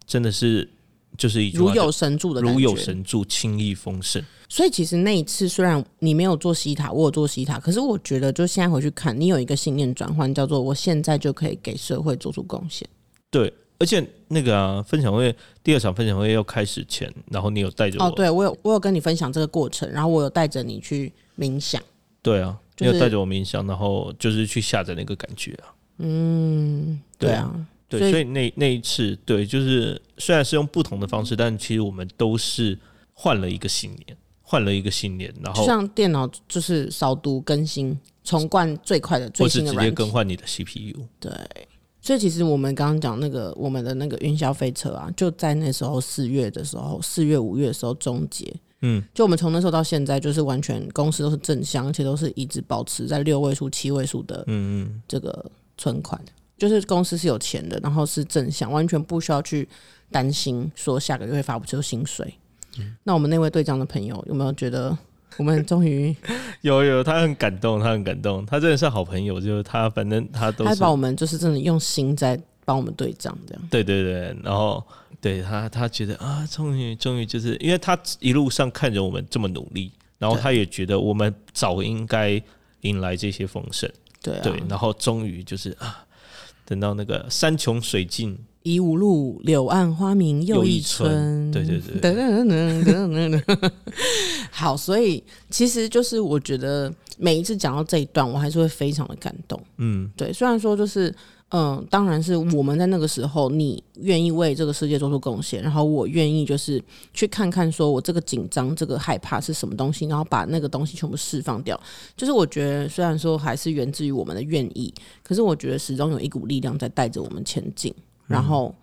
[SPEAKER 2] 真的是就是一句
[SPEAKER 1] 如有神助的感觉，
[SPEAKER 2] 如有神助，轻易丰盛。
[SPEAKER 1] 所以其实那一次虽然你没有做西塔，我有做西塔，可是我觉得就现在回去看，你有一个信念转换，叫做我现在就可以给社会做出贡献。
[SPEAKER 2] 对，而且那个啊，分享会第二场分享会要开始前，然后你有带着我，
[SPEAKER 1] 哦，对我有我有跟你分享这个过程，然后我有带着你去冥想。
[SPEAKER 2] 对啊，
[SPEAKER 1] 就是
[SPEAKER 2] 你有带着我冥想，然后就是去下载那个感觉啊。
[SPEAKER 1] 嗯，对啊，
[SPEAKER 2] 对，
[SPEAKER 1] 所以
[SPEAKER 2] 所以那那一次，对，就是虽然是用不同的方式，但其实我们都是换了一个信念，换了一个信念，然
[SPEAKER 1] 就
[SPEAKER 2] 后
[SPEAKER 1] 像电脑就是扫毒更新重灌最快的最
[SPEAKER 2] 或是直接
[SPEAKER 1] 新的软体。
[SPEAKER 2] 更换你的 CPU。
[SPEAKER 1] 对，所以其实我们刚刚讲那个我们的那个云霄飞车啊，就在那时候四月的时候，四月五月的时候终结。
[SPEAKER 2] 嗯，
[SPEAKER 1] 就我们从那时候到现在，就是完全公司都是正向，而且都是一直保持在六位数、七位数的
[SPEAKER 2] 嗯嗯，
[SPEAKER 1] 这个存款，就是公司是有钱的，然后是正向，完全不需要去担心说下个月会发不出薪水。
[SPEAKER 2] 嗯
[SPEAKER 1] 那我们那位队长的朋友有没有觉得我们终于
[SPEAKER 2] 有有，他很感动，他很感动，他真的是好朋友，就是他，反正他都是
[SPEAKER 1] 他把我们就是真的用心在帮我们对账这样？
[SPEAKER 2] 对对对，然后对他，他觉得啊，终于终于就是因为他一路上看着我们这么努力，然后他也觉得我们早应该迎来这些丰盛，
[SPEAKER 1] 对啊，
[SPEAKER 2] 对，然后终于就是啊，等到那个山穷水尽，
[SPEAKER 1] 夷吾路，柳暗花明又一村。
[SPEAKER 2] 对对对
[SPEAKER 1] 等等等等等等好，所以其实就是我觉得每一次讲到这一段，我还是会非常的感动。
[SPEAKER 2] 嗯
[SPEAKER 1] 对，虽然说就是嗯，当然是我们在那个时候，你愿意为这个世界做出贡献，然后我愿意就是去看看，说我这个紧张、这个害怕是什么东西，然后把那个东西全部释放掉。就是我觉得，虽然说还是源自于我们的愿意，可是我觉得始终有一股力量在带着我们前进，然后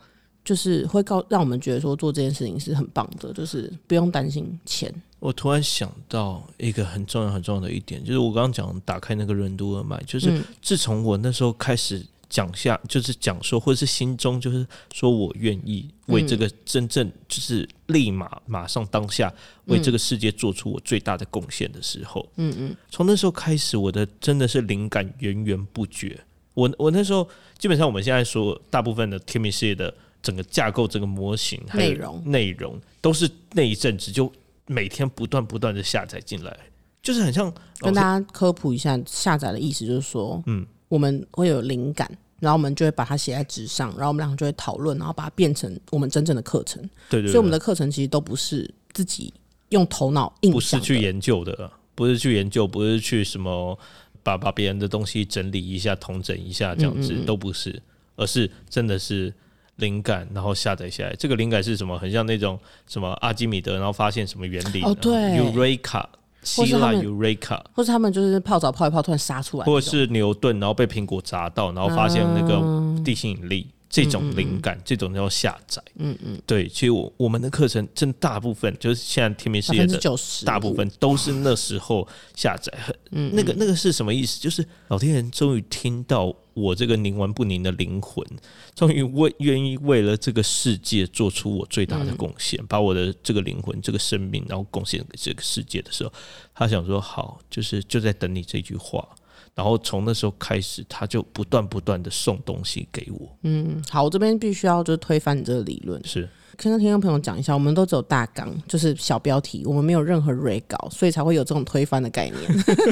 [SPEAKER 1] 就是会告让我们觉得说做这件事情是很棒的，就是不用担心钱。
[SPEAKER 2] 我突然想到一个很重要、很重要的一点，就是我刚刚讲打开那个任督二脉，就是自从我那时候开始。讲下就是讲说，或者是心中就是说我愿意为这个真正就是立马马上当下为这个世界做出我最大的贡献的时候，嗯嗯，从那时候开始，我的真的是灵感源源不绝。我我那时候基本上我们现在说大部分的天命事业的整个架构、整个模型、
[SPEAKER 1] 内容、
[SPEAKER 2] 内容都是那一阵子就每天不断不断的下载进来，就是很像
[SPEAKER 1] 跟大家科普一下下载的意思，就是说，嗯。我们会有灵感，然后我们就会把它写在纸上，然后我们两个就会讨论，然后把它变成我们真正的课程。
[SPEAKER 2] 对对。
[SPEAKER 1] 所以我们的课程其实都不是自己用头脑硬
[SPEAKER 2] 不是去研究的，不是去研究，不是去什么把把别人的东西整理一下、统整一下这样子，都不是，而是真的是灵感，然后下载下来。这个灵感是什么？很像那种什么阿基米德，然后发现什么原理？
[SPEAKER 1] 哦，对
[SPEAKER 2] ，Eureka。希腊 Eureka，
[SPEAKER 1] 或是他们就是泡澡泡一泡，突然杀出来，
[SPEAKER 2] 或者是牛顿，然后被苹果砸到，然后发现那个地心引力。这种灵感，这种叫下载。嗯嗯，对，其实我我们的课程真大部分就是现在天命事业的大部分都是那时候下载。嗯，那个那个是什么意思？就是老天爷终于听到我这个宁完不宁的灵魂，终于为愿意为了这个世界做出我最大的贡献，把我的这个灵魂、这个生命，然后贡献给这个世界的时候，他想说好，就是就在等你这句话。然后从那时候开始，他就不断不断的送东西给我。
[SPEAKER 1] 嗯，好，我这边必须要就是推翻你这个理论，
[SPEAKER 2] 是
[SPEAKER 1] 跟听众朋友讲一下，我们都只有大纲，就是小标题，我们没有任何 re 稿，所以才会有这种推翻的概念。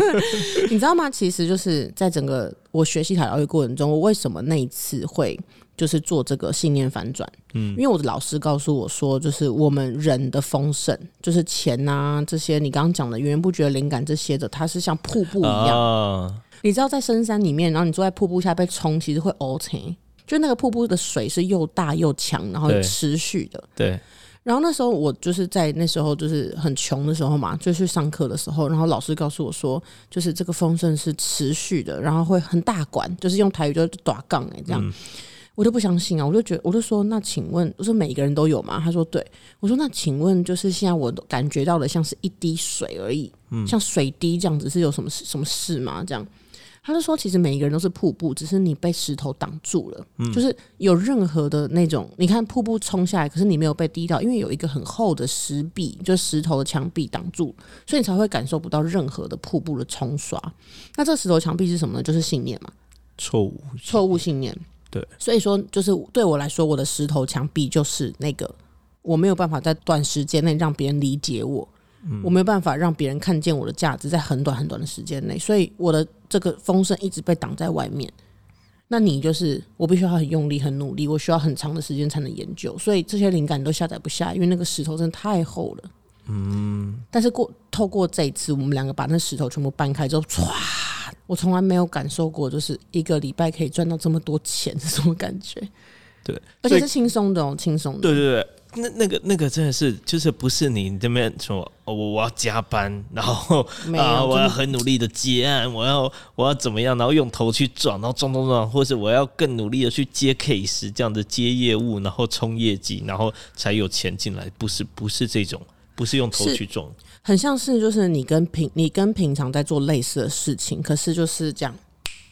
[SPEAKER 1] 你知道吗？其实就是在整个我学习塔疗愈过程中，我为什么那一次会就是做这个信念反转？嗯，因为我的老师告诉我说，就是我们人的丰盛，就是钱啊这些，你刚刚讲的源源不绝的灵感这些的，它是像瀑布一样。你知道在深山里面，然后你坐在瀑布下被冲，其实会 O 成，就那个瀑布的水是又大又强，然后持续的。
[SPEAKER 2] 对。
[SPEAKER 1] 然后那时候我就是在那时候就是很穷的时候嘛，就去上课的时候，然后老师告诉我说，就是这个丰盛是持续的，然后会很大管，就是用台语就是短杠哎这样。我就不相信啊！我就觉得，我就说，那请问，我说每一个人都有吗？他说对。我说那请问，就是现在我感觉到的像是一滴水而已，像水滴这样子，是有什么什么事吗？这样。他就说，其实每一个人都是瀑布，只是你被石头挡住了。就是有任何的那种，你看瀑布冲下来，可是你没有被滴到，因为有一个很厚的石壁，就石头的墙壁挡住，所以你才会感受不到任何的瀑布的冲刷。那这石头墙壁是什么呢？就是信念嘛，
[SPEAKER 2] 错误
[SPEAKER 1] 错误信念。
[SPEAKER 2] 对，
[SPEAKER 1] 所以说就是对我来说，我的石头墙壁就是那个我没有办法在短时间内让别人理解我。我没有办法让别人看见我的价值，在很短很短的时间内，所以我的这个丰盛一直被挡在外面。那你就是我必须要很用力、很努力，我需要很长的时间才能研究，所以这些灵感都下载不下，因为那个石头真的太厚了。嗯，但是过透过这一次，我们两个把那石头全部搬开之后，唰，我从来没有感受过，就是一个礼拜可以赚到这么多钱是什么感觉？
[SPEAKER 2] 对，
[SPEAKER 1] 而且是轻松的哦，轻松的。
[SPEAKER 2] 对对对。那那个那个真的是，就是不是你这边说，我我要加班，然后 啊，我要很努力的接案，我要我要怎么样，然后用头去撞，然后撞撞撞，或是我要更努力的去接 case，这样的接业务，然后冲业绩，然后才有钱进来，不是不是这种，不是用头去撞，
[SPEAKER 1] 很像是就是你跟平你跟平常在做类似的事情，可是就是这样。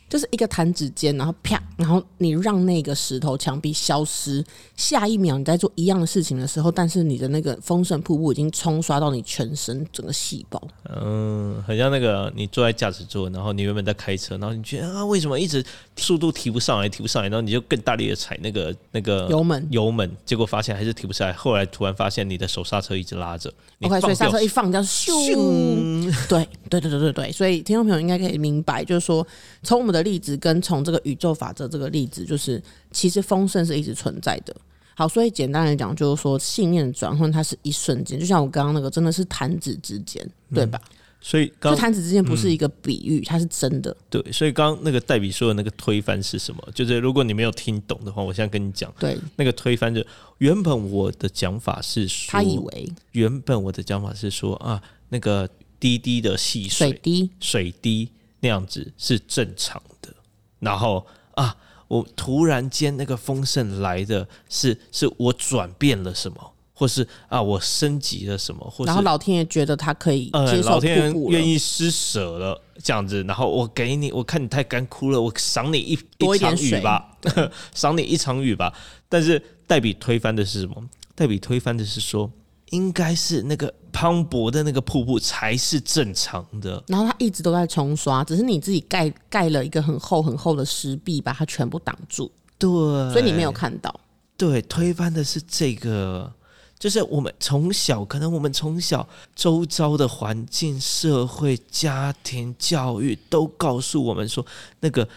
[SPEAKER 1] 就是一个弹指间，然后啪，然后你让那个石头墙壁消失，下一秒你在做一样的事情的时候，但是你的那个丰盛瀑布已经冲刷到你全身整个细胞。
[SPEAKER 2] 嗯，很像那个你坐在驾驶座，然后你原本在开车，然后你觉得啊，为什么一直速度提不上来，提不上来，然后你就更大力的踩那个那个
[SPEAKER 1] 油门，
[SPEAKER 2] 油门，结果发现还是提不上来。后来突然发现你的手刹车一直拉着
[SPEAKER 1] ，OK，所以刹车一放，叫咻，对对对对对对，所以听众朋友应该可以明白，就是说从我们的。的例子跟从这个宇宙法则这个例子，就是其实丰盛是一直存在的。好，所以简单来讲，就是说信念转换它是一瞬间，就像我刚刚那个，真的是弹指之间，对吧？
[SPEAKER 2] 所以
[SPEAKER 1] 弹指之间不是一个比喻，它是真的。
[SPEAKER 2] 对，所以刚刚那个代比说的那个推翻是什么？就是如果你没有听懂的话，我现在跟你讲，
[SPEAKER 1] 对
[SPEAKER 2] 那个推翻就原本我的讲法是说，
[SPEAKER 1] 他以为
[SPEAKER 2] 原本我的讲法是说啊，那个滴滴的细水
[SPEAKER 1] 水滴，
[SPEAKER 2] 水滴那样子是正常的，然后啊，我突然间那个丰盛来的是是我转变了什么，或是啊我升级了什么，或是
[SPEAKER 1] 然后老天爷觉得他可以
[SPEAKER 2] 呃
[SPEAKER 1] 接受瀑
[SPEAKER 2] 老天爷，愿意施舍了这样子，然后我给你，我看你太干枯了，我赏你一
[SPEAKER 1] 多一点
[SPEAKER 2] 场雨吧，赏你一场雨吧。但是黛比推翻的是什么？黛比推翻的是说，应该是那个磅礴的那个瀑布才是正常的。
[SPEAKER 1] 然后它一直都在冲刷，只是你自己盖盖了一个很厚很厚的石壁，把它全部挡住，
[SPEAKER 2] 对，
[SPEAKER 1] 所以你没有看到。
[SPEAKER 2] 对，推翻的是这个，就是我们从小，可能我们从小周遭的环境、社会、家庭、教育都告诉我们说，那个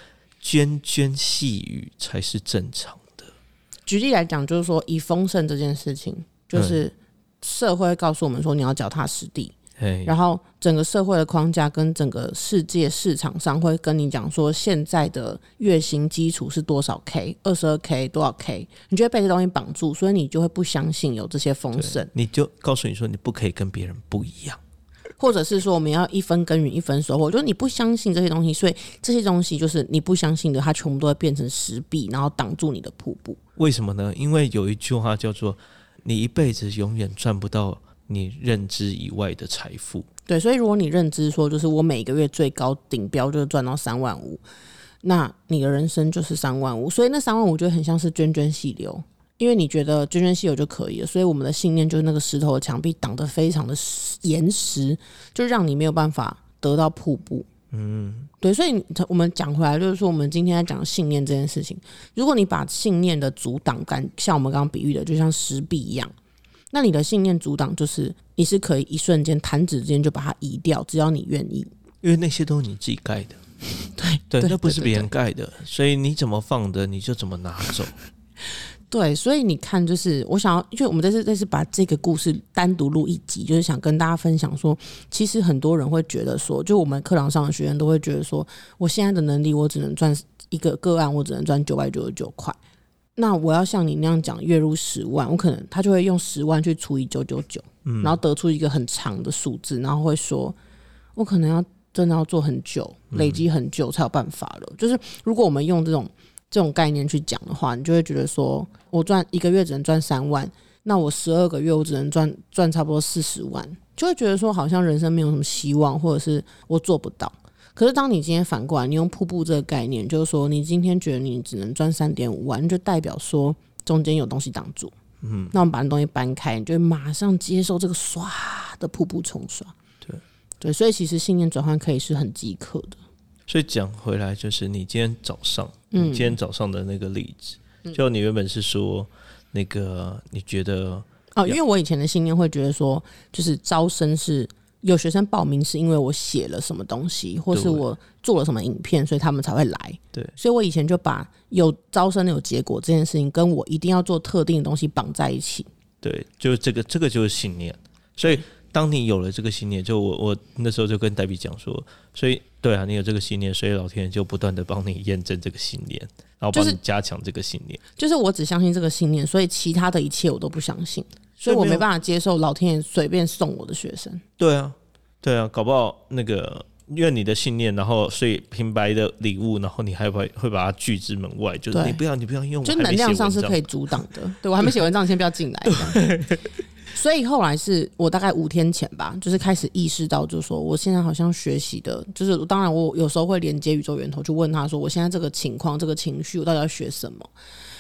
[SPEAKER 2] 涓涓细雨才是正常的。
[SPEAKER 1] 举例来讲，就是说以丰盛这件事情，就是社会告诉我们说你要脚踏实地，
[SPEAKER 2] 哎，
[SPEAKER 1] 然后整个社会的框架跟整个世界市场上会跟你讲说，现在的月薪基础是多少 K，二十二 K 多少 K，你就会被这东西绑住，所以你就会不相信有这些丰盛，
[SPEAKER 2] 你就告诉你说，你不可以跟别人不一样。
[SPEAKER 1] 或者是说我们要一分耕耘一分收获，就是你不相信这些东西，所以这些东西就是你不相信的，它全部都会变成石壁，然后挡住你的瀑布。
[SPEAKER 2] 为什么呢？因为有一句话叫做“你一辈子永远赚不到你认知以外的财富
[SPEAKER 1] 对，所以如果你认知说，就是我每个月最高顶标就是赚到三万五，那你的人生就是三万五，所以那三万五就很像是涓涓细流，因为你觉得涓涓细流就可以了，所以我们的信念就是那个石头的墙壁挡得非常的严实，就让你没有办法得到瀑布。嗯，对，所以我们讲回来，就是说，我们今天在讲信念这件事情，如果你把信念的阻挡感，像我们刚刚比喻的，就像石壁一样，那你的信念阻挡就是你是可以一瞬间弹指之间就把它移掉，只要你愿意。”，
[SPEAKER 2] 因为那些都是你自己盖的。
[SPEAKER 1] 对
[SPEAKER 2] 对，那不是别人盖的，所以你怎么放的，你就怎么拿走。
[SPEAKER 1] 对，所以你看，就是我想要，因为我们这次这次把这个故事单独录一集，就是想跟大家分享说，其实很多人会觉得说，就我们课堂上的学员都会觉得说，我现在的能力，我只能赚一个个案，我只能赚九百九十九块。那我要像你那样讲，月入十万，我可能他就会用十万去除以九九九，然后得出一个很长的数字，然后会说，我可能要真的要做很久，累积很久才有办法了。就是如果我们用这种这种概念去讲的话，你就会觉得说，我赚一个月只能赚三万，那我十二个月我只能赚赚差不多四十万，就会觉得说好像人生没有什么希望，或者是我做不到。可是当你今天反过来，你用瀑布这个概念，就是说你今天觉得你只能赚三点五万，就代表说中间有东西挡住。嗯，那我们把那东西搬开，你就会马上接受这个唰的瀑布冲刷。
[SPEAKER 2] 对
[SPEAKER 1] 对，所以其实信念转换可以是很即刻的。
[SPEAKER 2] 所以讲回来，就是你今天早上，
[SPEAKER 1] 嗯
[SPEAKER 2] 你今天早上的那个例子，就你原本是说那个你觉得
[SPEAKER 1] 哦，因为我以前的信念会觉得说，就是招生是有学生报名是因为我写了什么东西，或是我做了什么影片，所以他们才会来。
[SPEAKER 2] 对
[SPEAKER 1] 所以我以前就把有招生有结果这件事情跟我一定要做特定的东西绑在一起。
[SPEAKER 2] 对，就是这个，这个就是信念。所以当你有了这个信念，就我我那时候就跟黛比讲说，所以对啊，你有这个信念，所以老天爷就不断的帮你验证这个信念，然后帮
[SPEAKER 1] 就是
[SPEAKER 2] 你加强这个信念。
[SPEAKER 1] 就是我只相信这个信念，所以其他的一切我都不相信，所以我
[SPEAKER 2] 没
[SPEAKER 1] 办法接受老天爷随便送我的学生。
[SPEAKER 2] 对啊，对啊，搞不好那个因为你的信念，然后所以平白的礼物，然后你还会会把它拒之门外，就是你不要你不要用，
[SPEAKER 1] 就能量上是可以阻挡的。对我还没写文章，你先不要进来。所以后来是我大概五天前吧，就是开始意识到，就是说我现在好像学习的，就是当然我有时候会连接宇宙源头，就问他说，我现在这个情况、这个情绪，我到底要学什么？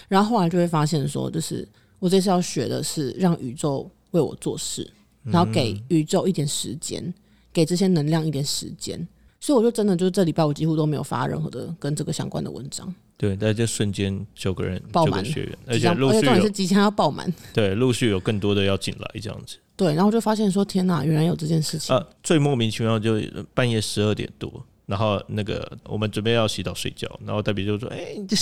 [SPEAKER 1] 然后后来就会发现说，就是我这次要学的是让宇宙为我做事，然后给宇宙一点时间，给这些能量一点时间。所以我就真的就是这礼拜我几乎都没有发任何的跟这个相关的文章，
[SPEAKER 2] 对，但就瞬间九个人
[SPEAKER 1] 爆满
[SPEAKER 2] 学员，而
[SPEAKER 1] 即将而且重点是即将要爆满。
[SPEAKER 2] 对陆续有更多的要进来这样子。
[SPEAKER 1] 对，然后就发现说，天哪，原来有这件事情。
[SPEAKER 2] 啊，最莫名其妙就半夜十二点多。然后那个我们准备要洗澡睡觉，然后代比就说：“哎、你这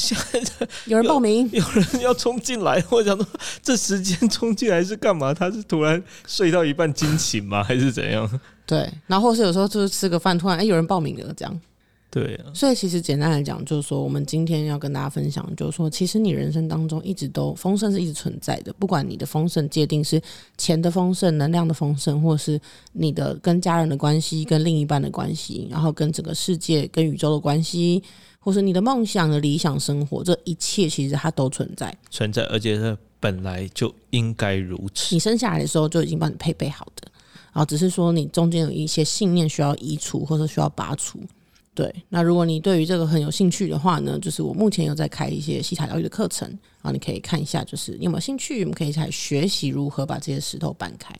[SPEAKER 1] 有人报名，
[SPEAKER 2] 有人要冲进来。”我想说，这时间冲进来是干嘛？他是突然睡到一半惊醒吗？还是怎样？
[SPEAKER 1] 对，然后或是有时候就是吃个饭，突然哎有人报名了这样。
[SPEAKER 2] 对啊，
[SPEAKER 1] 所以其实简单来讲，就是说我们今天要跟大家分享，就是说其实你人生当中一直都丰盛是一直存在的，不管你的丰盛界定是钱的丰盛、能量的丰盛，或是你的跟家人的关系、跟另一半的关系，然后跟整个世界、跟宇宙的关系，或是你的梦想的理想生活，这一切其实它都存在。
[SPEAKER 2] 存在，而且是本来就应该如此。
[SPEAKER 1] 你生下来的时候就已经帮你配备好的，然后只是说你中间有一些信念需要移除或者需要拔除。对，那如果你对于这个很有兴趣的话呢，就是我目前有在开一些西塔疗愈的课程，然后你可以看一下，就是你有没有兴趣，我们可以一起来学习如何把这些石头搬开。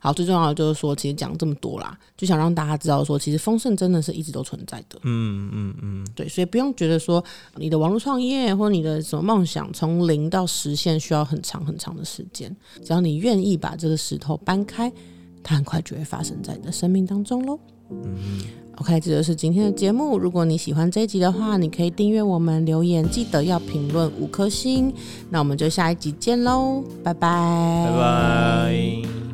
[SPEAKER 1] 好，最重要的就是说，其实讲这么多啦，就想让大家知道说，其实丰盛真的是一直都存在的。
[SPEAKER 2] 嗯嗯嗯，
[SPEAKER 1] 对，所以不用觉得说你的网络创业或你的什么梦想从零到实现需要很长很长的时间，只要你愿意把这个石头搬开，它很快就会发生在你的生命当中喽。嗯。OK，这就是今天的节目。如果你喜欢这一集的话，你可以订阅我们，留言记得要评论五颗星。那我们就下一集见喽，拜拜，
[SPEAKER 2] 拜拜。